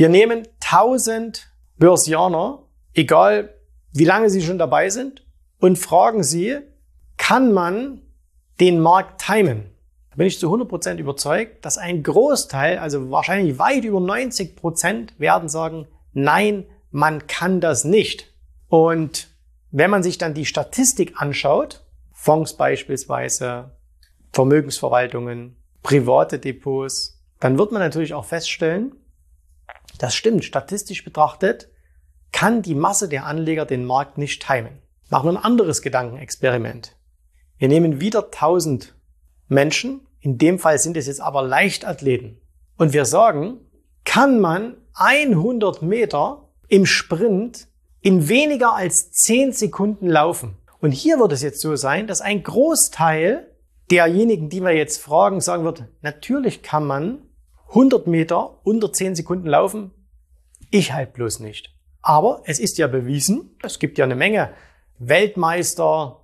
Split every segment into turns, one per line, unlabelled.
Wir nehmen 1000 Börsianer, egal wie lange sie schon dabei sind, und fragen sie, kann man den Markt timen? Da bin ich zu 100% überzeugt, dass ein Großteil, also wahrscheinlich weit über 90% werden sagen, nein, man kann das nicht. Und wenn man sich dann die Statistik anschaut, Fonds beispielsweise, Vermögensverwaltungen, private Depots, dann wird man natürlich auch feststellen, das stimmt. Statistisch betrachtet kann die Masse der Anleger den Markt nicht timen. Machen wir ein anderes Gedankenexperiment. Wir nehmen wieder 1000 Menschen. In dem Fall sind es jetzt aber Leichtathleten. Und wir sagen, kann man 100 Meter im Sprint in weniger als 10 Sekunden laufen. Und hier wird es jetzt so sein, dass ein Großteil derjenigen, die wir jetzt fragen, sagen wird, natürlich kann man 100 Meter unter 10 Sekunden laufen, ich halt bloß nicht. Aber es ist ja bewiesen, es gibt ja eine Menge Weltmeister,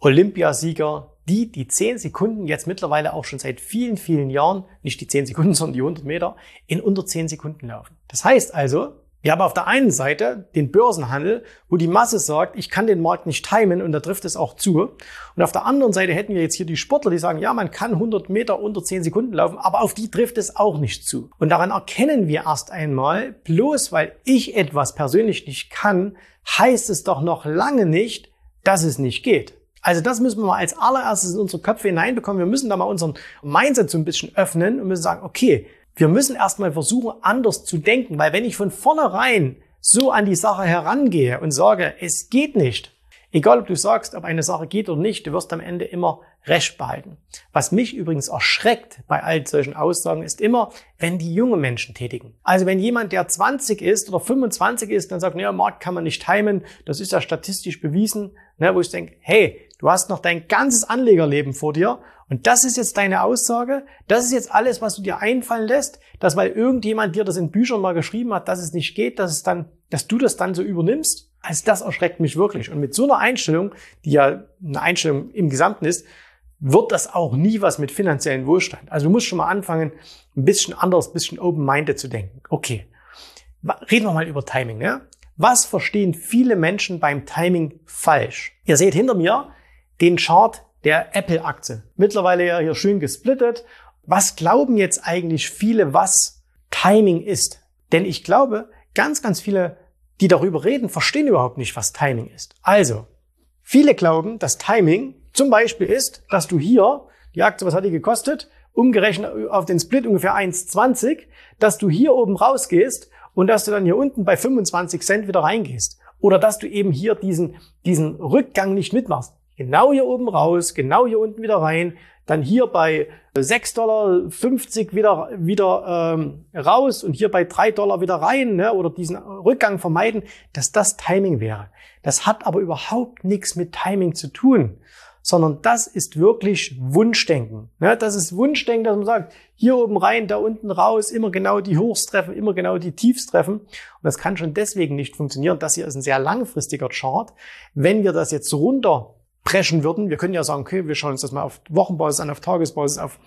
Olympiasieger, die die 10 Sekunden jetzt mittlerweile auch schon seit vielen, vielen Jahren, nicht die 10 Sekunden, sondern die 100 Meter, in unter 10 Sekunden laufen. Das heißt also, wir haben auf der einen Seite den Börsenhandel, wo die Masse sagt, ich kann den Markt nicht timen und da trifft es auch zu. Und auf der anderen Seite hätten wir jetzt hier die Sportler, die sagen, ja, man kann 100 Meter unter 10 Sekunden laufen, aber auf die trifft es auch nicht zu. Und daran erkennen wir erst einmal, bloß weil ich etwas persönlich nicht kann, heißt es doch noch lange nicht, dass es nicht geht. Also das müssen wir mal als allererstes in unsere Köpfe hineinbekommen. Wir müssen da mal unseren Mindset so ein bisschen öffnen und müssen sagen, okay, wir müssen erstmal versuchen, anders zu denken, weil wenn ich von vornherein so an die Sache herangehe und sage, es geht nicht, egal ob du sagst, ob eine Sache geht oder nicht, du wirst am Ende immer Recht behalten. Was mich übrigens erschreckt bei all solchen Aussagen ist immer, wenn die junge Menschen tätigen. Also wenn jemand, der 20 ist oder 25 ist, dann sagt, naja, Markt kann man nicht timen, das ist ja statistisch bewiesen, ne, wo ich denke, hey, du hast noch dein ganzes Anlegerleben vor dir und das ist jetzt deine Aussage, das ist jetzt alles, was du dir einfallen lässt, dass weil irgendjemand dir das in Büchern mal geschrieben hat, dass es nicht geht, dass es dann, dass du das dann so übernimmst. Also das erschreckt mich wirklich. Und mit so einer Einstellung, die ja eine Einstellung im Gesamten ist, wird das auch nie was mit finanziellen Wohlstand. Also du musst schon mal anfangen, ein bisschen anders, ein bisschen open-minded zu denken. Okay, reden wir mal über Timing. Ne? Was verstehen viele Menschen beim Timing falsch? Ihr seht hinter mir den Chart der Apple-Aktie. Mittlerweile ja hier schön gesplittet. Was glauben jetzt eigentlich viele, was Timing ist? Denn ich glaube, ganz, ganz viele, die darüber reden, verstehen überhaupt nicht, was Timing ist. Also, viele glauben, dass Timing zum Beispiel ist, dass du hier, die Aktie, was hat die gekostet? Umgerechnet auf den Split ungefähr 1,20, dass du hier oben rausgehst und dass du dann hier unten bei 25 Cent wieder reingehst. Oder dass du eben hier diesen, diesen Rückgang nicht mitmachst. Genau hier oben raus, genau hier unten wieder rein, dann hier bei 6,50 Dollar wieder, wieder ähm, raus und hier bei 3 Dollar wieder rein ne, oder diesen Rückgang vermeiden, dass das Timing wäre. Das hat aber überhaupt nichts mit Timing zu tun sondern das ist wirklich Wunschdenken. Ja, das ist Wunschdenken, dass man sagt, hier oben rein, da unten raus, immer genau die Hochs treffen, immer genau die Tiefs treffen. Und das kann schon deswegen nicht funktionieren. Das hier ist ein sehr langfristiger Chart. Wenn wir das jetzt runterpreschen würden, wir können ja sagen, okay, wir schauen uns das mal auf Wochenbasis an, auf Tagesbasis, auf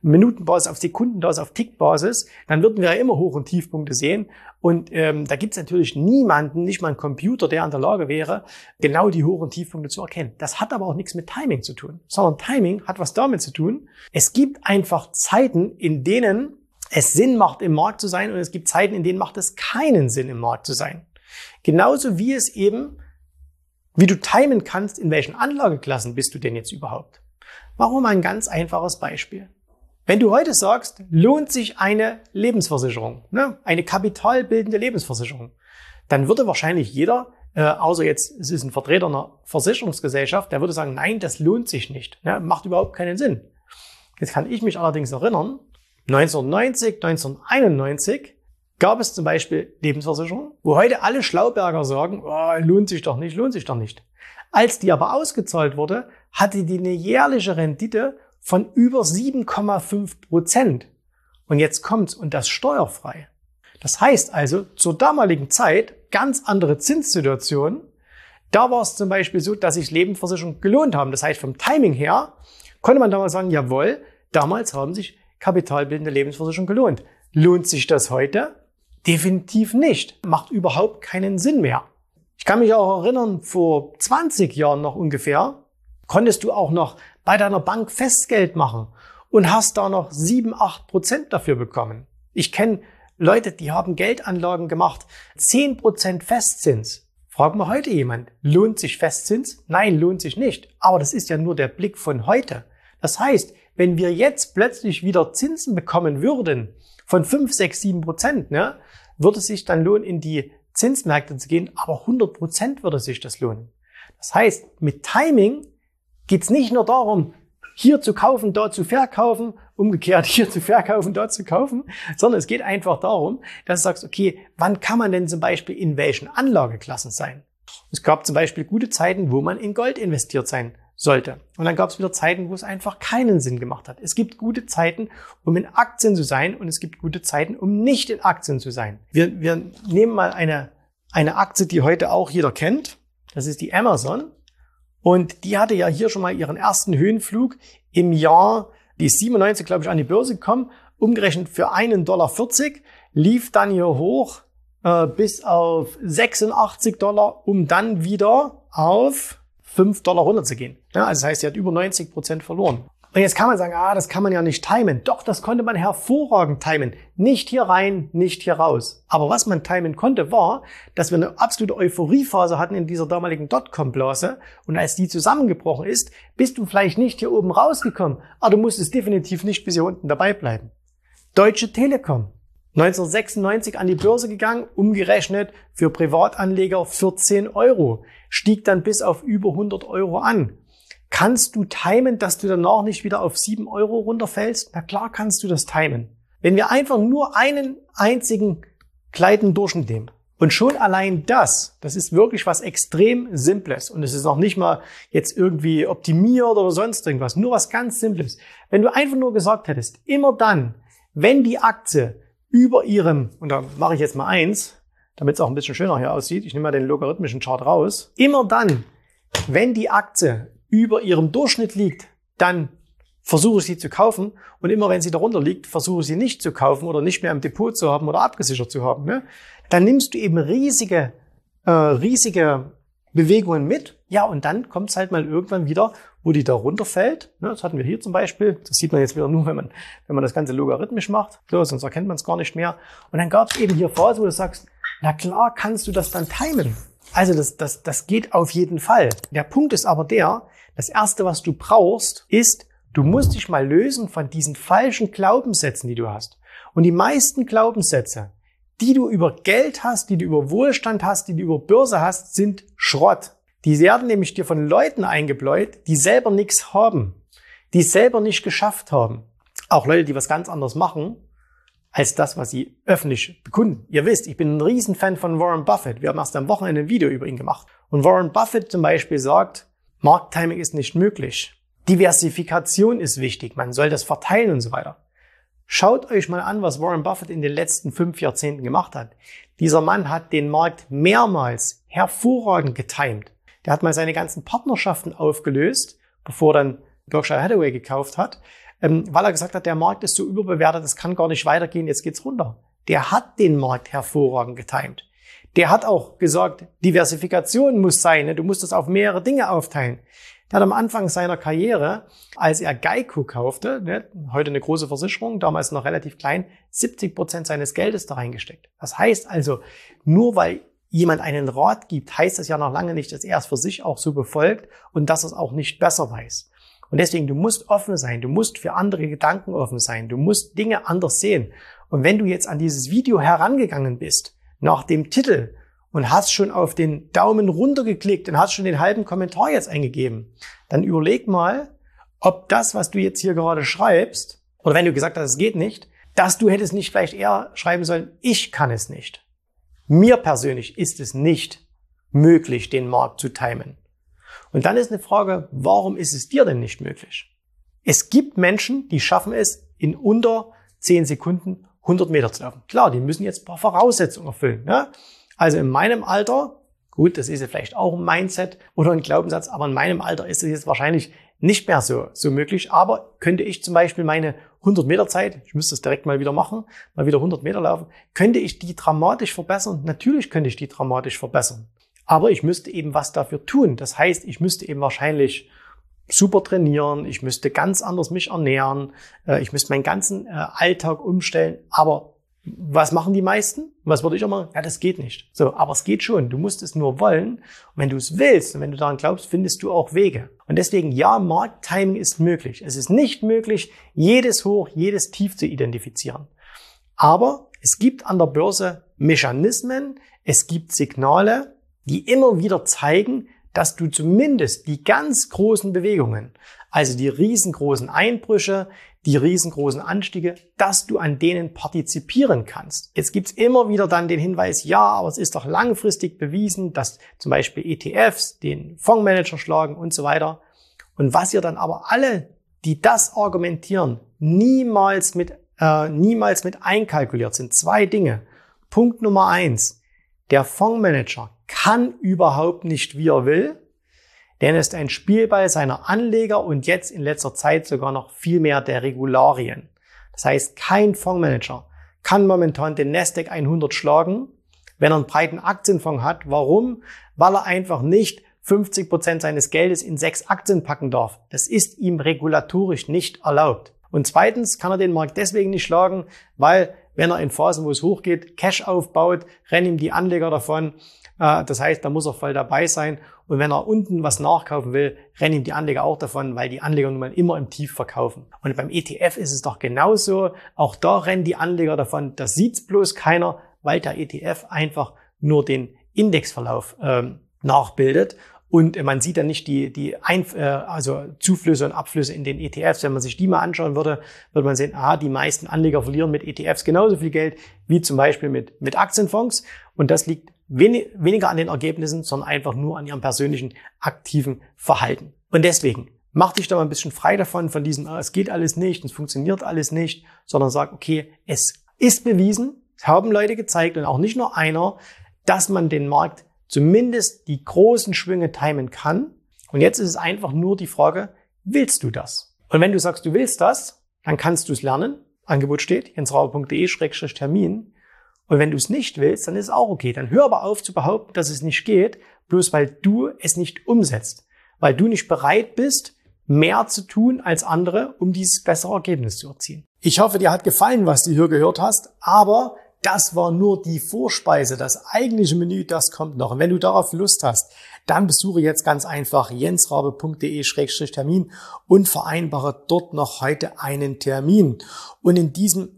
Minutenbasis, auf Sekundenbasis, auf Tickbasis, dann würden wir ja immer Hoch- und Tiefpunkte sehen. Und ähm, da gibt es natürlich niemanden, nicht mal einen Computer, der in der Lage wäre, genau die Hoch- und Tiefpunkte zu erkennen. Das hat aber auch nichts mit Timing zu tun, sondern Timing hat was damit zu tun. Es gibt einfach Zeiten, in denen es Sinn macht, im Markt zu sein und es gibt Zeiten, in denen macht es keinen Sinn, im Markt zu sein. Genauso wie es eben, wie du timen kannst, in welchen Anlageklassen bist du denn jetzt überhaupt. Warum ein ganz einfaches Beispiel. Wenn du heute sagst, lohnt sich eine Lebensversicherung, ne, eine kapitalbildende Lebensversicherung, dann würde wahrscheinlich jeder, äh, außer jetzt es ist ein Vertreter einer Versicherungsgesellschaft, der würde sagen, nein, das lohnt sich nicht, ne, macht überhaupt keinen Sinn. Jetzt kann ich mich allerdings erinnern, 1990, 1991 gab es zum Beispiel Lebensversicherungen, wo heute alle Schlauberger sagen, oh, lohnt sich doch nicht, lohnt sich doch nicht. Als die aber ausgezahlt wurde, hatte die eine jährliche Rendite von über 7,5 Prozent. Und jetzt kommt's und das steuerfrei. Das heißt also, zur damaligen Zeit ganz andere Zinssituation. Da war es zum Beispiel so, dass sich Lebensversicherungen gelohnt haben. Das heißt, vom Timing her konnte man damals sagen, jawohl, damals haben sich kapitalbildende Lebensversicherungen gelohnt. Lohnt sich das heute? Definitiv nicht. Macht überhaupt keinen Sinn mehr. Ich kann mich auch erinnern, vor 20 Jahren noch ungefähr, konntest du auch noch bei deiner Bank Festgeld machen und hast da noch 7, 8 Prozent dafür bekommen. Ich kenne Leute, die haben Geldanlagen gemacht, 10 Prozent Festzins. Frag mal heute jemand, lohnt sich Festzins? Nein, lohnt sich nicht. Aber das ist ja nur der Blick von heute. Das heißt, wenn wir jetzt plötzlich wieder Zinsen bekommen würden von 5, 6, 7 Prozent, ne, würde sich dann lohnen, in die Zinsmärkte zu gehen, aber 100 Prozent würde sich das lohnen. Das heißt, mit Timing geht es nicht nur darum, hier zu kaufen, dort zu verkaufen, umgekehrt hier zu verkaufen, dort zu kaufen, sondern es geht einfach darum, dass du sagst, okay, wann kann man denn zum Beispiel in welchen Anlageklassen sein? Es gab zum Beispiel gute Zeiten, wo man in Gold investiert sein sollte. Und dann gab es wieder Zeiten, wo es einfach keinen Sinn gemacht hat. Es gibt gute Zeiten, um in Aktien zu sein und es gibt gute Zeiten, um nicht in Aktien zu sein. Wir, wir nehmen mal eine, eine Aktie, die heute auch jeder kennt. Das ist die Amazon. Und die hatte ja hier schon mal ihren ersten Höhenflug im Jahr, die ist 97, glaube ich, an die Börse gekommen, umgerechnet für einen Dollar 40, lief dann hier hoch äh, bis auf 86 Dollar, um dann wieder auf 5 Dollar runterzugehen. Ja, also das heißt, sie hat über 90 Prozent verloren. Und jetzt kann man sagen, ah, das kann man ja nicht timen. Doch, das konnte man hervorragend timen. Nicht hier rein, nicht hier raus. Aber was man timen konnte, war, dass wir eine absolute Euphoriephase hatten in dieser damaligen Dotcom-Blase. Und als die zusammengebrochen ist, bist du vielleicht nicht hier oben rausgekommen. Aber du musstest definitiv nicht bis hier unten dabei bleiben. Deutsche Telekom. 1996 an die Börse gegangen, umgerechnet für Privatanleger 14 Euro, stieg dann bis auf über 100 Euro an. Kannst du timen, dass du danach nicht wieder auf 7 Euro runterfällst? Na klar kannst du das timen. Wenn wir einfach nur einen einzigen kleinen Durchschnitt nehmen. Und schon allein das, das ist wirklich was extrem Simples. Und es ist auch nicht mal jetzt irgendwie optimiert oder sonst irgendwas. Nur was ganz Simples. Wenn du einfach nur gesagt hättest, immer dann, wenn die Aktie über ihrem, und da mache ich jetzt mal eins, damit es auch ein bisschen schöner hier aussieht, ich nehme mal den logarithmischen Chart raus, immer dann, wenn die Aktie über ihrem Durchschnitt liegt, dann versuche ich sie zu kaufen und immer wenn sie darunter liegt, versuche ich sie nicht zu kaufen oder nicht mehr im Depot zu haben oder abgesichert zu haben. Ne? Dann nimmst du eben riesige, äh, riesige Bewegungen mit. Ja, und dann kommt es halt mal irgendwann wieder, wo die da runterfällt. Ne, das hatten wir hier zum Beispiel. Das sieht man jetzt wieder nur, wenn man, wenn man das Ganze logarithmisch macht. So, sonst erkennt man es gar nicht mehr. Und dann gab es eben hier Phasen, wo du sagst, na klar kannst du das dann timen. Also das, das, das geht auf jeden Fall. Der Punkt ist aber der, das Erste, was du brauchst, ist, du musst dich mal lösen von diesen falschen Glaubenssätzen, die du hast. Und die meisten Glaubenssätze, die du über Geld hast, die du über Wohlstand hast, die du über Börse hast, sind Schrott. Die werden nämlich dir von Leuten eingebläut, die selber nichts haben, die selber nicht geschafft haben. Auch Leute, die was ganz anderes machen, als das, was sie öffentlich bekunden. Ihr wisst, ich bin ein Riesenfan von Warren Buffett. Wir haben erst am Wochenende ein Video über ihn gemacht. Und Warren Buffett zum Beispiel sagt, Markttiming ist nicht möglich. Diversifikation ist wichtig. Man soll das verteilen und so weiter. Schaut euch mal an, was Warren Buffett in den letzten fünf Jahrzehnten gemacht hat. Dieser Mann hat den Markt mehrmals hervorragend getimt. Der hat mal seine ganzen Partnerschaften aufgelöst, bevor dann Berkshire Hathaway gekauft hat. ähm, weil er gesagt hat, der Markt ist so überbewertet, das kann gar nicht weitergehen, jetzt geht's runter. Der hat den Markt hervorragend getimt. Der hat auch gesagt, Diversifikation muss sein, ne? du musst das auf mehrere Dinge aufteilen. Der hat am Anfang seiner Karriere, als er Geico kaufte, ne, heute eine große Versicherung, damals noch relativ klein, 70 Prozent seines Geldes da reingesteckt. Das heißt also, nur weil jemand einen Rat gibt, heißt das ja noch lange nicht, dass er es für sich auch so befolgt und dass er es auch nicht besser weiß. Und deswegen, du musst offen sein, du musst für andere Gedanken offen sein, du musst Dinge anders sehen. Und wenn du jetzt an dieses Video herangegangen bist, nach dem Titel und hast schon auf den Daumen runter geklickt und hast schon den halben Kommentar jetzt eingegeben, dann überleg mal, ob das, was du jetzt hier gerade schreibst, oder wenn du gesagt hast, es geht nicht, dass du hättest nicht vielleicht eher schreiben sollen, ich kann es nicht. Mir persönlich ist es nicht möglich, den Markt zu timen. Und dann ist eine Frage, warum ist es dir denn nicht möglich? Es gibt Menschen, die schaffen es in unter 10 Sekunden 100 Meter zu laufen. Klar, die müssen jetzt ein paar Voraussetzungen erfüllen. Ne? Also in meinem Alter, gut, das ist ja vielleicht auch ein Mindset oder ein Glaubenssatz, aber in meinem Alter ist es jetzt wahrscheinlich nicht mehr so, so möglich. Aber könnte ich zum Beispiel meine 100 Meter Zeit, ich müsste das direkt mal wieder machen, mal wieder 100 Meter laufen, könnte ich die dramatisch verbessern? Natürlich könnte ich die dramatisch verbessern. Aber ich müsste eben was dafür tun. Das heißt, ich müsste eben wahrscheinlich super trainieren, ich müsste ganz anders mich ernähren, äh, ich müsste meinen ganzen äh, Alltag umstellen. Aber was machen die meisten? Was würde ich auch machen? Ja, das geht nicht. So, aber es geht schon. Du musst es nur wollen. Und wenn du es willst und wenn du daran glaubst, findest du auch Wege. Und deswegen, ja, Markttiming ist möglich. Es ist nicht möglich, jedes Hoch, jedes Tief zu identifizieren. Aber es gibt an der Börse Mechanismen, es gibt Signale, die immer wieder zeigen, dass du zumindest die ganz großen Bewegungen, also die riesengroßen Einbrüche, die riesengroßen Anstiege, dass du an denen partizipieren kannst. Jetzt gibt's immer wieder dann den Hinweis, ja, aber es ist doch langfristig bewiesen, dass zum Beispiel ETFs den Fondsmanager schlagen und so weiter. Und was ihr dann aber alle, die das argumentieren, niemals mit, äh, niemals mit einkalkuliert sind. Zwei Dinge. Punkt Nummer eins. Der Fondsmanager kann überhaupt nicht, wie er will. Denn er ist ein Spielball seiner Anleger und jetzt in letzter Zeit sogar noch viel mehr der Regularien. Das heißt, kein Fondsmanager kann momentan den Nasdaq 100 schlagen, wenn er einen breiten Aktienfonds hat. Warum? Weil er einfach nicht 50 Prozent seines Geldes in sechs Aktien packen darf. Das ist ihm regulatorisch nicht erlaubt. Und zweitens kann er den Markt deswegen nicht schlagen, weil wenn er in Phasen, wo es hochgeht, Cash aufbaut, rennen ihm die Anleger davon. Äh, das heißt, da muss er voll dabei sein. Und wenn er unten was nachkaufen will, rennen ihm die Anleger auch davon, weil die Anleger nun mal immer im Tief verkaufen. Und beim ETF ist es doch genauso. Auch da rennen die Anleger davon. Das sieht's bloß keiner, weil der ETF einfach nur den Indexverlauf ähm, nachbildet. Und man sieht dann nicht die, die Einf äh, also Zuflüsse und Abflüsse in den ETFs. Wenn man sich die mal anschauen würde, würde man sehen, aha, die meisten Anleger verlieren mit ETFs genauso viel Geld wie zum Beispiel mit, mit Aktienfonds. Und das liegt wenig, weniger an den Ergebnissen, sondern einfach nur an ihrem persönlichen aktiven Verhalten. Und deswegen, mach dich da mal ein bisschen frei davon, von diesem, ah, es geht alles nicht, es funktioniert alles nicht, sondern sag, okay, es ist bewiesen, es haben Leute gezeigt und auch nicht nur einer, dass man den Markt zumindest die großen Schwünge timen kann. Und jetzt ist es einfach nur die Frage, willst du das? Und wenn du sagst, du willst das, dann kannst du es lernen. Angebot steht, jensrauber.de-termin. Und wenn du es nicht willst, dann ist es auch okay. Dann hör aber auf zu behaupten, dass es nicht geht, bloß weil du es nicht umsetzt. Weil du nicht bereit bist, mehr zu tun als andere, um dieses bessere Ergebnis zu erzielen. Ich hoffe, dir hat gefallen, was du hier gehört hast, aber das war nur die Vorspeise. Das eigentliche Menü, das kommt noch. Und wenn du darauf Lust hast, dann besuche jetzt ganz einfach jensrabe.de-termin und vereinbare dort noch heute einen Termin. Und in diesem